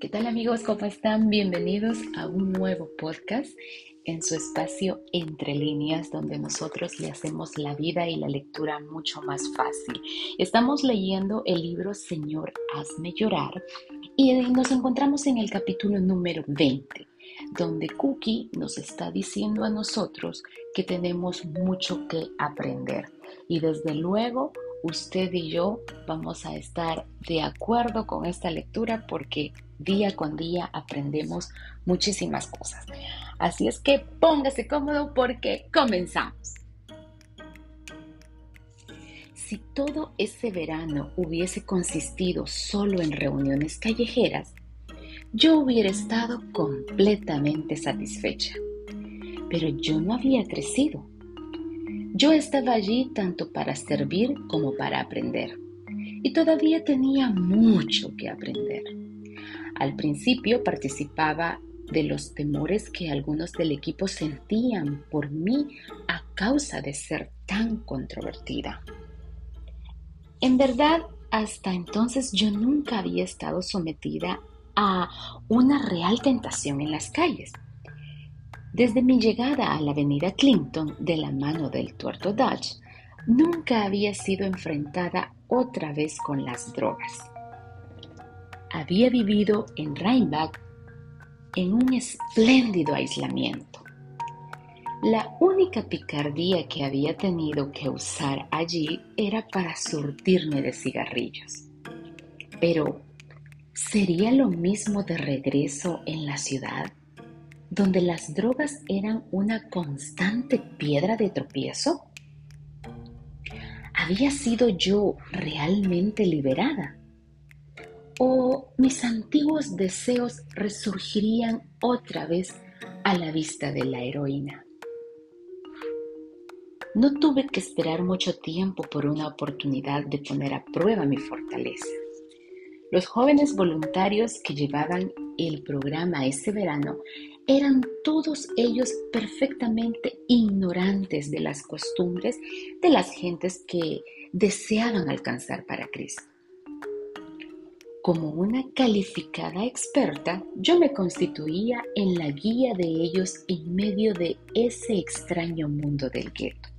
¿Qué tal amigos? ¿Cómo están? Bienvenidos a un nuevo podcast en su espacio Entre líneas, donde nosotros le hacemos la vida y la lectura mucho más fácil. Estamos leyendo el libro Señor, hazme llorar y nos encontramos en el capítulo número 20, donde Cookie nos está diciendo a nosotros que tenemos mucho que aprender. Y desde luego, usted y yo vamos a estar de acuerdo con esta lectura porque día con día aprendemos muchísimas cosas. Así es que póngase cómodo porque comenzamos. Si todo ese verano hubiese consistido solo en reuniones callejeras, yo hubiera estado completamente satisfecha. Pero yo no había crecido. Yo estaba allí tanto para servir como para aprender. Y todavía tenía mucho que aprender. Al principio participaba de los temores que algunos del equipo sentían por mí a causa de ser tan controvertida. En verdad, hasta entonces yo nunca había estado sometida a una real tentación en las calles. Desde mi llegada a la avenida Clinton de la mano del tuerto Dutch, nunca había sido enfrentada otra vez con las drogas había vivido en Rheinbach en un espléndido aislamiento. La única picardía que había tenido que usar allí era para surtirme de cigarrillos. Pero, ¿sería lo mismo de regreso en la ciudad, donde las drogas eran una constante piedra de tropiezo? ¿Había sido yo realmente liberada? o mis antiguos deseos resurgirían otra vez a la vista de la heroína. No tuve que esperar mucho tiempo por una oportunidad de poner a prueba mi fortaleza. Los jóvenes voluntarios que llevaban el programa ese verano eran todos ellos perfectamente ignorantes de las costumbres de las gentes que deseaban alcanzar para Cristo. Como una calificada experta, yo me constituía en la guía de ellos en medio de ese extraño mundo del gueto.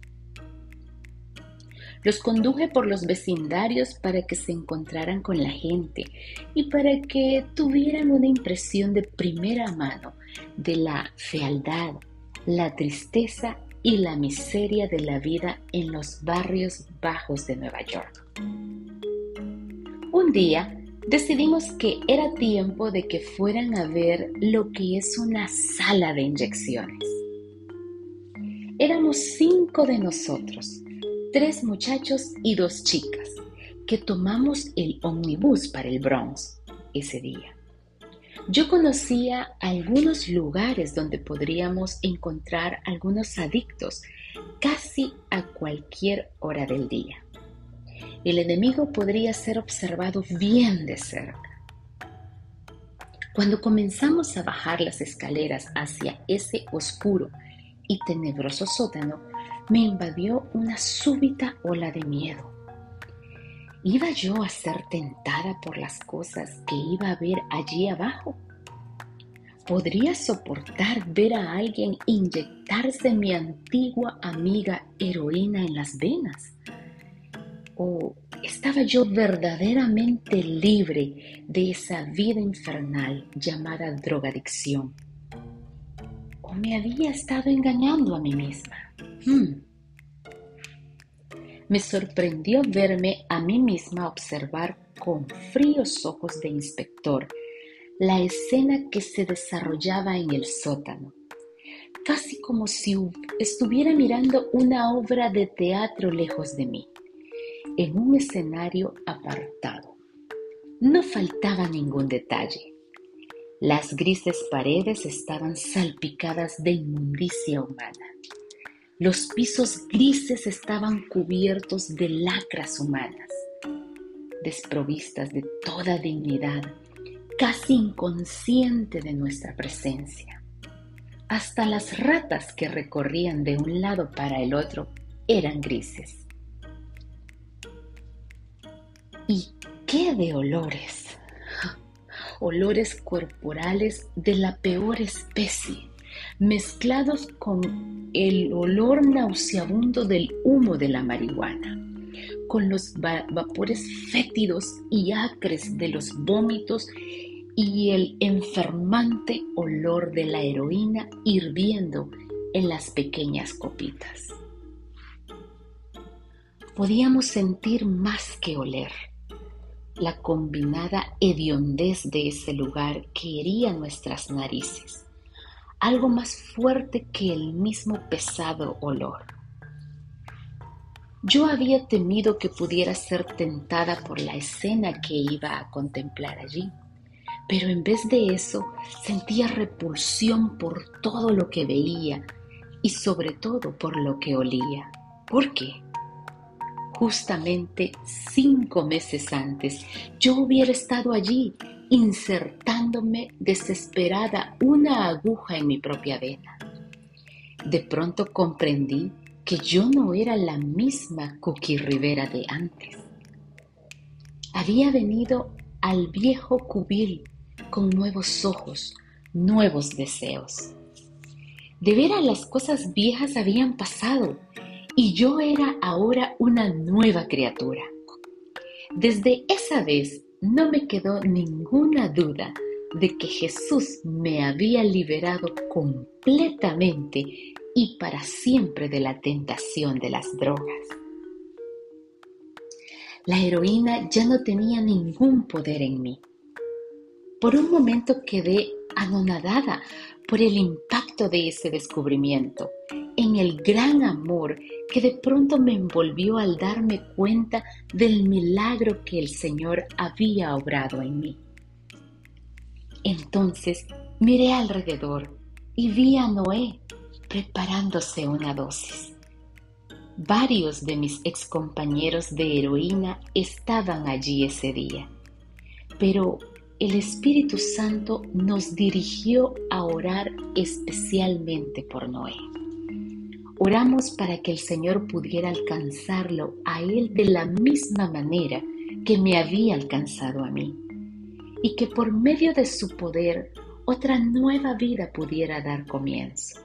Los conduje por los vecindarios para que se encontraran con la gente y para que tuvieran una impresión de primera mano de la fealdad, la tristeza y la miseria de la vida en los barrios bajos de Nueva York. Un día decidimos que era tiempo de que fueran a ver lo que es una sala de inyecciones. Éramos cinco de nosotros, tres muchachos y dos chicas, que tomamos el ómnibus para el Bronx ese día. Yo conocía algunos lugares donde podríamos encontrar algunos adictos casi a cualquier hora del día el enemigo podría ser observado bien de cerca. Cuando comenzamos a bajar las escaleras hacia ese oscuro y tenebroso sótano, me invadió una súbita ola de miedo. ¿Iba yo a ser tentada por las cosas que iba a ver allí abajo? ¿Podría soportar ver a alguien inyectarse mi antigua amiga heroína en las venas? ¿O estaba yo verdaderamente libre de esa vida infernal llamada drogadicción? ¿O me había estado engañando a mí misma? Hmm. Me sorprendió verme a mí misma observar con fríos ojos de inspector la escena que se desarrollaba en el sótano, casi como si estuviera mirando una obra de teatro lejos de mí en un escenario apartado. No faltaba ningún detalle. Las grises paredes estaban salpicadas de inmundicia humana. Los pisos grises estaban cubiertos de lacras humanas, desprovistas de toda dignidad, casi inconsciente de nuestra presencia. Hasta las ratas que recorrían de un lado para el otro eran grises. ¿Y qué de olores? olores corporales de la peor especie, mezclados con el olor nauseabundo del humo de la marihuana, con los vapores fétidos y acres de los vómitos y el enfermante olor de la heroína hirviendo en las pequeñas copitas. Podíamos sentir más que oler la combinada hediondez de ese lugar que hería nuestras narices, algo más fuerte que el mismo pesado olor. Yo había temido que pudiera ser tentada por la escena que iba a contemplar allí, pero en vez de eso sentía repulsión por todo lo que veía y sobre todo por lo que olía. ¿Por qué? Justamente cinco meses antes yo hubiera estado allí insertándome desesperada una aguja en mi propia vena. De pronto comprendí que yo no era la misma Cookie Rivera de antes. Había venido al viejo cubil con nuevos ojos, nuevos deseos. De veras las cosas viejas habían pasado y yo era ahora una nueva criatura. Desde esa vez no me quedó ninguna duda de que Jesús me había liberado completamente y para siempre de la tentación de las drogas. La heroína ya no tenía ningún poder en mí. Por un momento quedé anonadada por el impacto de ese descubrimiento en el gran amor que de pronto me envolvió al darme cuenta del milagro que el Señor había obrado en mí. Entonces miré alrededor y vi a Noé preparándose una dosis. Varios de mis excompañeros de heroína estaban allí ese día, pero el Espíritu Santo nos dirigió a orar especialmente por Noé. Oramos para que el Señor pudiera alcanzarlo a Él de la misma manera que me había alcanzado a mí, y que por medio de su poder otra nueva vida pudiera dar comienzo.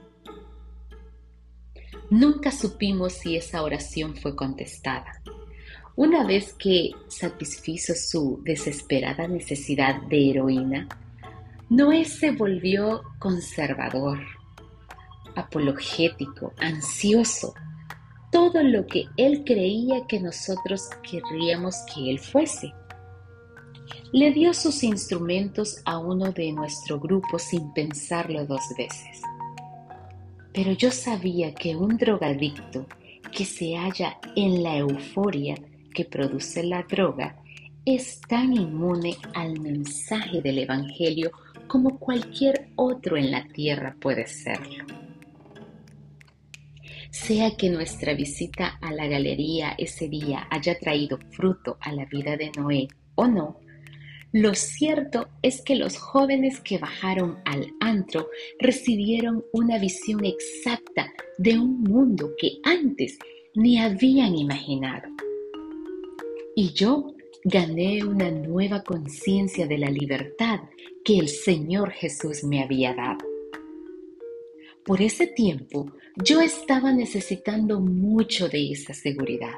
Nunca supimos si esa oración fue contestada. Una vez que satisfizo su desesperada necesidad de heroína, Noé se volvió conservador apologético, ansioso, todo lo que él creía que nosotros querríamos que él fuese. Le dio sus instrumentos a uno de nuestro grupo sin pensarlo dos veces. Pero yo sabía que un drogadicto que se halla en la euforia que produce la droga es tan inmune al mensaje del Evangelio como cualquier otro en la tierra puede serlo sea que nuestra visita a la galería ese día haya traído fruto a la vida de Noé o no, lo cierto es que los jóvenes que bajaron al antro recibieron una visión exacta de un mundo que antes ni habían imaginado. Y yo gané una nueva conciencia de la libertad que el Señor Jesús me había dado. Por ese tiempo yo estaba necesitando mucho de esa seguridad.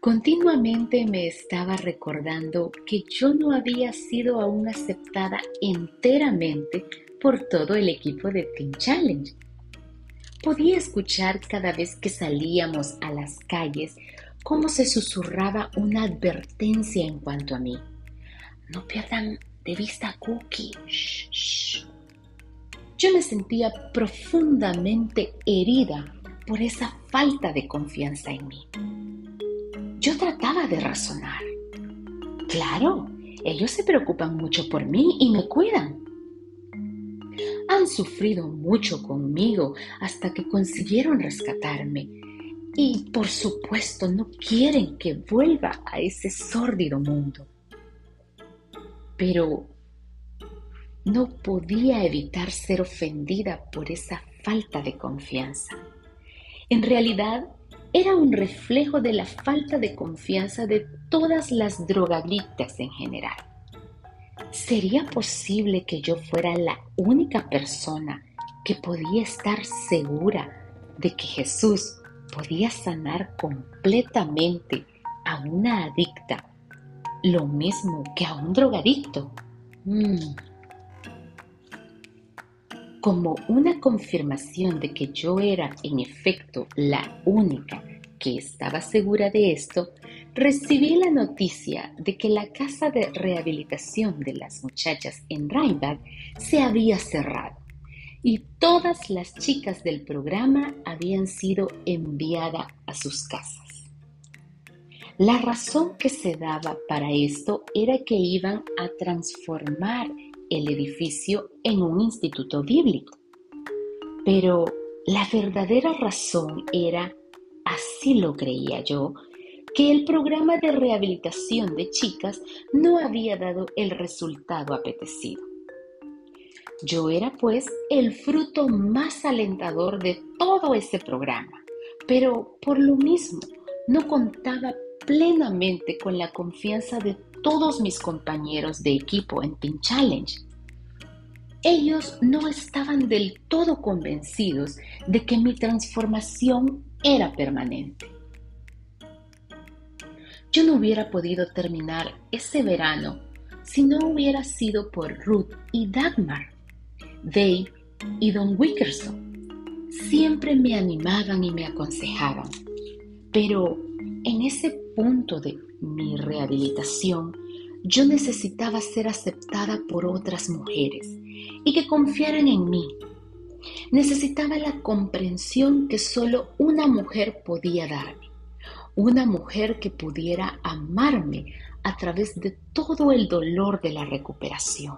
Continuamente me estaba recordando que yo no había sido aún aceptada enteramente por todo el equipo de Team Challenge. Podía escuchar cada vez que salíamos a las calles cómo se susurraba una advertencia en cuanto a mí. No pierdan de vista Cookie. Shh, yo me sentía profundamente herida por esa falta de confianza en mí. Yo trataba de razonar. Claro, ellos se preocupan mucho por mí y me cuidan. Han sufrido mucho conmigo hasta que consiguieron rescatarme y por supuesto no quieren que vuelva a ese sórdido mundo. Pero no podía evitar ser ofendida por esa falta de confianza. En realidad, era un reflejo de la falta de confianza de todas las drogadictas en general. ¿Sería posible que yo fuera la única persona que podía estar segura de que Jesús podía sanar completamente a una adicta, lo mismo que a un drogadicto? Mm. Como una confirmación de que yo era en efecto la única que estaba segura de esto, recibí la noticia de que la casa de rehabilitación de las muchachas en Rheinbach se había cerrado y todas las chicas del programa habían sido enviadas a sus casas. La razón que se daba para esto era que iban a transformar el edificio en un instituto bíblico. Pero la verdadera razón era, así lo creía yo, que el programa de rehabilitación de chicas no había dado el resultado apetecido. Yo era pues el fruto más alentador de todo ese programa, pero por lo mismo no contaba plenamente con la confianza de todos mis compañeros de equipo en Team Challenge. Ellos no estaban del todo convencidos de que mi transformación era permanente. Yo no hubiera podido terminar ese verano si no hubiera sido por Ruth y Dagmar. Dave y Don Wickerson siempre me animaban y me aconsejaban, pero en ese punto de mi rehabilitación, yo necesitaba ser aceptada por otras mujeres y que confiaran en mí. Necesitaba la comprensión que solo una mujer podía darme, una mujer que pudiera amarme a través de todo el dolor de la recuperación.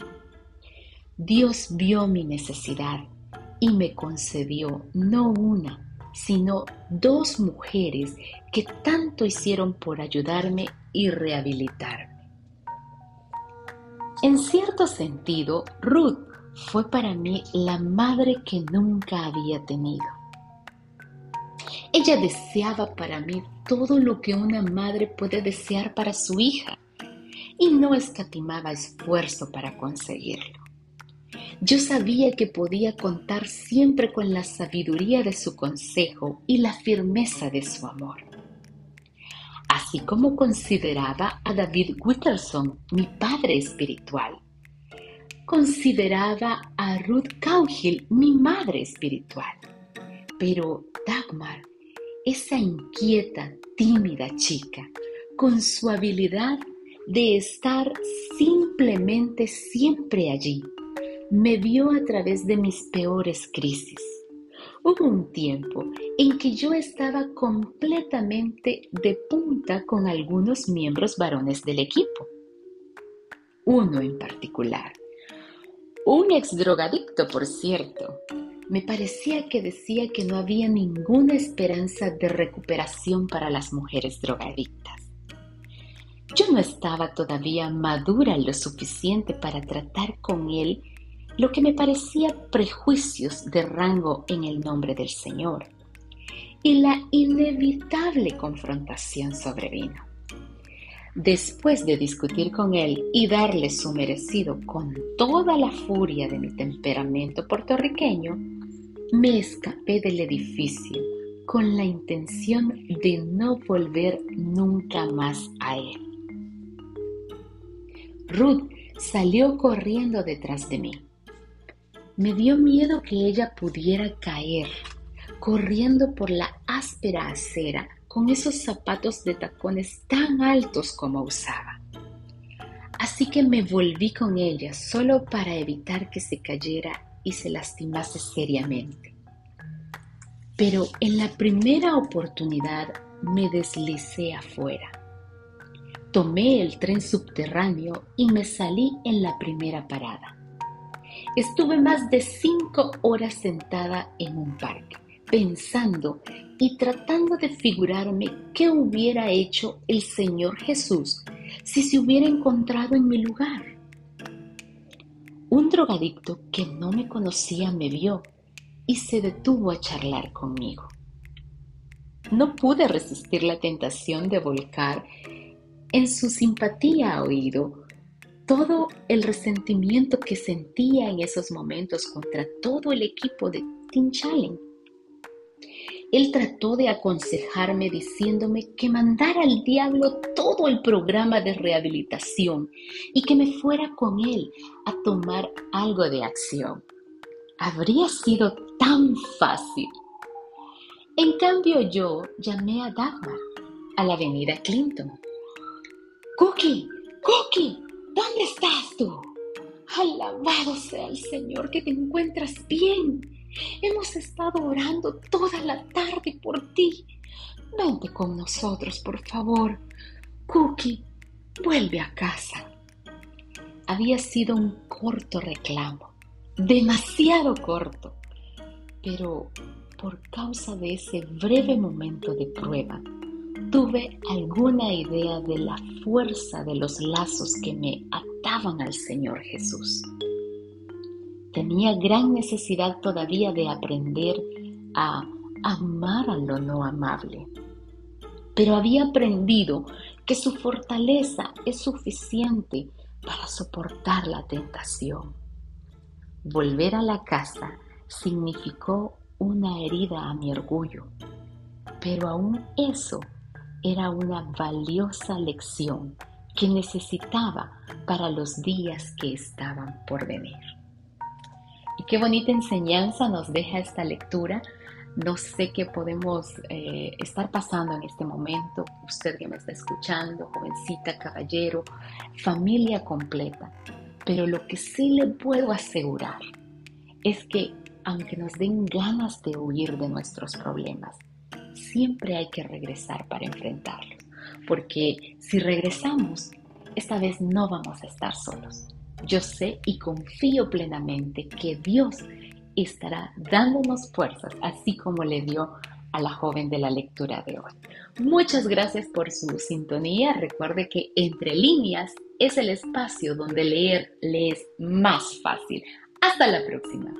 Dios vio mi necesidad y me concedió no una, sino dos mujeres que tanto hicieron por ayudarme y rehabilitarme. En cierto sentido, Ruth fue para mí la madre que nunca había tenido. Ella deseaba para mí todo lo que una madre puede desear para su hija y no escatimaba esfuerzo para conseguirlo. Yo sabía que podía contar siempre con la sabiduría de su consejo y la firmeza de su amor. Así como consideraba a David Witterson mi padre espiritual, consideraba a Ruth Caugill mi madre espiritual. Pero Dagmar, esa inquieta, tímida chica, con su habilidad de estar simplemente siempre allí, me vio a través de mis peores crisis. Hubo un tiempo en que yo estaba completamente de punta con algunos miembros varones del equipo. Uno en particular. Un ex drogadicto, por cierto. Me parecía que decía que no había ninguna esperanza de recuperación para las mujeres drogadictas. Yo no estaba todavía madura lo suficiente para tratar con él lo que me parecía prejuicios de rango en el nombre del Señor. Y la inevitable confrontación sobrevino. Después de discutir con él y darle su merecido con toda la furia de mi temperamento puertorriqueño, me escapé del edificio con la intención de no volver nunca más a él. Ruth salió corriendo detrás de mí. Me dio miedo que ella pudiera caer, corriendo por la áspera acera con esos zapatos de tacones tan altos como usaba. Así que me volví con ella solo para evitar que se cayera y se lastimase seriamente. Pero en la primera oportunidad me deslicé afuera. Tomé el tren subterráneo y me salí en la primera parada. Estuve más de cinco horas sentada en un parque, pensando y tratando de figurarme qué hubiera hecho el Señor Jesús si se hubiera encontrado en mi lugar. Un drogadicto que no me conocía me vio y se detuvo a charlar conmigo. No pude resistir la tentación de volcar en su simpatía oído todo el resentimiento que sentía en esos momentos contra todo el equipo de Team Challenge. Él trató de aconsejarme diciéndome que mandara al diablo todo el programa de rehabilitación y que me fuera con él a tomar algo de acción. Habría sido tan fácil. En cambio yo llamé a Dagmar, a la avenida Clinton. Cookie, Cookie, ¿dónde estás tú? Alabado sea el Señor que te encuentras bien. Hemos estado orando toda la tarde por ti. Vente con nosotros, por favor. Cookie, vuelve a casa. Había sido un corto reclamo, demasiado corto, pero por causa de ese breve momento de prueba, tuve alguna idea de la fuerza de los lazos que me ataban al Señor Jesús. Tenía gran necesidad todavía de aprender a amar a lo no amable, pero había aprendido que su fortaleza es suficiente para soportar la tentación. Volver a la casa significó una herida a mi orgullo, pero aún eso era una valiosa lección que necesitaba para los días que estaban por venir. Y qué bonita enseñanza nos deja esta lectura. No sé qué podemos eh, estar pasando en este momento, usted que me está escuchando, jovencita, caballero, familia completa. Pero lo que sí le puedo asegurar es que aunque nos den ganas de huir de nuestros problemas, siempre hay que regresar para enfrentarlos, porque si regresamos, esta vez no vamos a estar solos. Yo sé y confío plenamente que Dios estará dándonos fuerzas, así como le dio a la joven de la lectura de hoy. Muchas gracias por su sintonía. Recuerde que entre líneas es el espacio donde leer le es más fácil. Hasta la próxima.